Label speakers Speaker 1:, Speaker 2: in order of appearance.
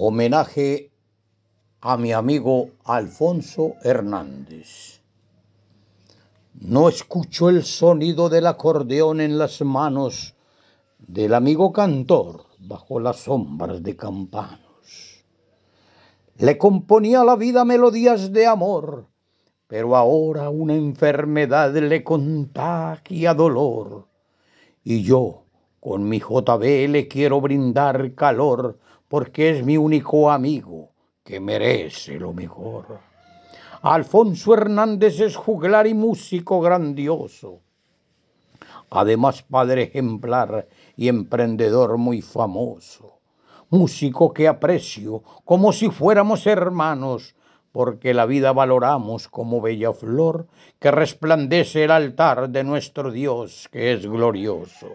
Speaker 1: Homenaje a mi amigo Alfonso Hernández. No escucho el sonido del acordeón en las manos del amigo cantor bajo las sombras de campanos. Le componía la vida melodías de amor, pero ahora una enfermedad le contagia dolor. Y yo, con mi JB, le quiero brindar calor porque es mi único amigo que merece lo mejor. Alfonso Hernández es juglar y músico grandioso. Además, padre ejemplar y emprendedor muy famoso. Músico que aprecio como si fuéramos hermanos, porque la vida valoramos como bella flor que resplandece el altar de nuestro Dios que es glorioso.